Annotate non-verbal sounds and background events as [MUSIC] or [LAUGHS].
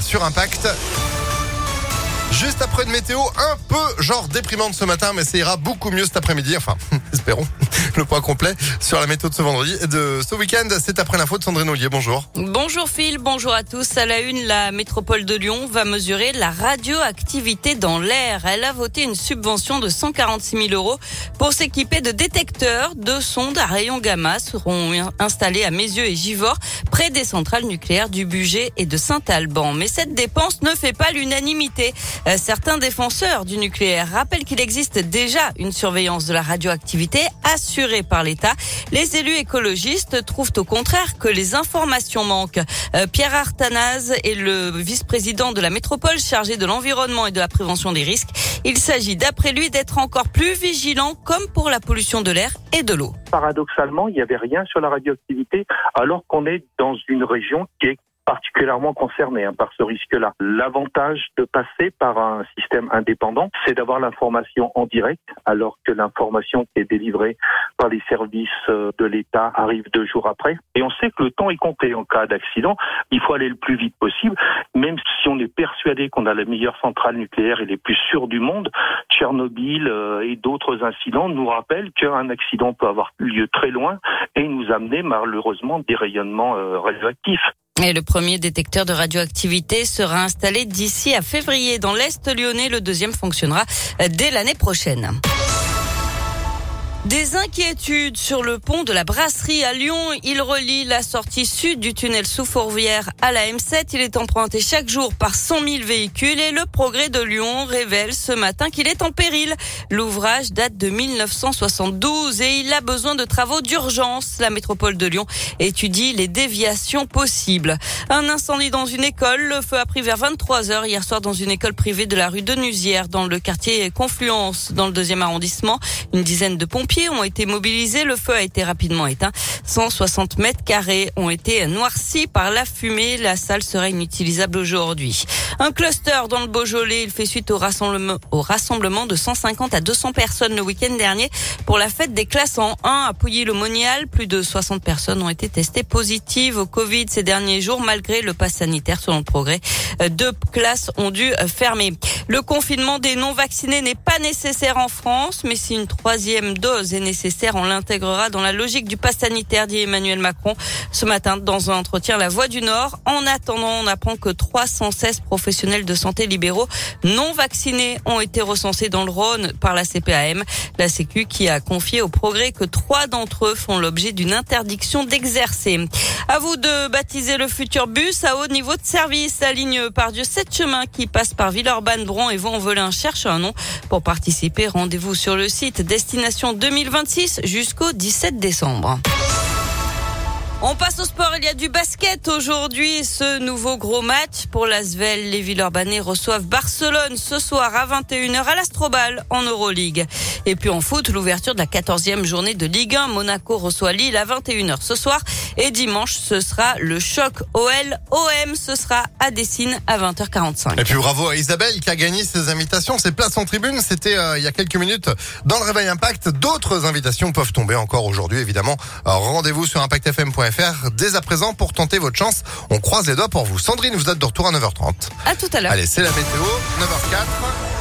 Sur Impact. Juste après une météo un peu genre déprimante ce matin, mais ça ira beaucoup mieux cet après-midi. Enfin, [LAUGHS] espérons. Le point complet sur la météo de ce vendredi, de ce week-end, c'est après l'info de Sandrine Ollier. Bonjour. Bonjour Phil, bonjour à tous. À la une, la métropole de Lyon va mesurer la radioactivité dans l'air. Elle a voté une subvention de 146 000 euros pour s'équiper de détecteurs de sondes à rayons gamma seront installés à Mézieux et Givors, près des centrales nucléaires du Bugey et de Saint-Alban. Mais cette dépense ne fait pas l'unanimité. Euh, certains défenseurs du nucléaire rappellent qu'il existe déjà une surveillance de la radioactivité assurée par l'État. Les élus écologistes trouvent au contraire que les informations manquent. Euh, Pierre Artanaz est le vice-président de la métropole chargé de l'environnement et de la prévention des risques. Il s'agit d'après lui d'être encore plus vigilant comme pour la pollution de l'air et de l'eau. Paradoxalement, il n'y avait rien sur la radioactivité alors qu'on est dans une région qui est particulièrement concernés hein, par ce risque-là. L'avantage de passer par un système indépendant, c'est d'avoir l'information en direct, alors que l'information qui est délivrée par les services euh, de l'État arrive deux jours après. Et on sait que le temps est compté en cas d'accident. Il faut aller le plus vite possible, même si on est persuadé qu'on a la meilleure centrale nucléaire et les plus sûres du monde. Tchernobyl euh, et d'autres incidents nous rappellent qu'un accident peut avoir lieu très loin et nous amener malheureusement des rayonnements euh, radioactifs. Et le premier détecteur de radioactivité sera installé d'ici à février dans l'Est lyonnais. Le deuxième fonctionnera dès l'année prochaine. Des inquiétudes sur le pont de la Brasserie à Lyon. Il relie la sortie sud du tunnel sous Fourvière à la M7. Il est emprunté chaque jour par 100 000 véhicules et le progrès de Lyon révèle ce matin qu'il est en péril. L'ouvrage date de 1972 et il a besoin de travaux d'urgence. La métropole de Lyon étudie les déviations possibles. Un incendie dans une école. Le feu a pris vers 23 heures hier soir dans une école privée de la rue de Nusière dans le quartier Confluence dans le deuxième arrondissement. Une dizaine de pompiers ont été mobilisés. Le feu a été rapidement éteint. 160 mètres carrés ont été noircis par la fumée. La salle serait inutilisable aujourd'hui. Un cluster dans le Beaujolais. Il fait suite au rassemblement, au rassemblement de 150 à 200 personnes le week-end dernier pour la fête des classes en 1 à Pouilly-le-Monial. Plus de 60 personnes ont été testées positives au Covid ces derniers jours malgré le pass sanitaire selon le progrès. Deux classes ont dû fermer. Le confinement des non-vaccinés n'est pas nécessaire en France, mais si une troisième dose est nécessaire, on l'intégrera dans la logique du pass sanitaire, dit Emmanuel Macron ce matin dans un entretien La Voix du Nord. En attendant, on apprend que 316 professionnels de santé libéraux non vaccinés ont été recensés dans le Rhône par la CPAM, la Sécu qui a confié au progrès que trois d'entre eux font l'objet d'une interdiction d'exercer. À vous de baptiser le futur bus à haut niveau de service. La ligne par Dieu 7 chemins qui passe par Villeurbanne, Bron et Vaux-en-Velin cherche un nom. Pour participer, rendez-vous sur le site Destination 2026 jusqu'au 17 décembre. On passe au sport. Il y a du basket aujourd'hui. Ce nouveau gros match pour l'Asvel. Les Villeurbanais reçoivent Barcelone ce soir à 21h à l'Astrobal en Euroleague. Et puis en foot, l'ouverture de la 14e journée de Ligue 1. Monaco reçoit Lille à 21h ce soir. Et dimanche, ce sera le choc OL-OM. Ce sera à Dessine à 20h45. Et puis bravo à Isabelle qui a gagné ses invitations, ses places en tribune. C'était euh, il y a quelques minutes dans le Réveil Impact. D'autres invitations peuvent tomber encore aujourd'hui, évidemment. Rendez-vous sur impactfm.fr faire dès à présent pour tenter votre chance. On croise les doigts pour vous. Sandrine, vous êtes de retour à 9h30. À tout à l'heure. Allez, c'est la météo, 9h04.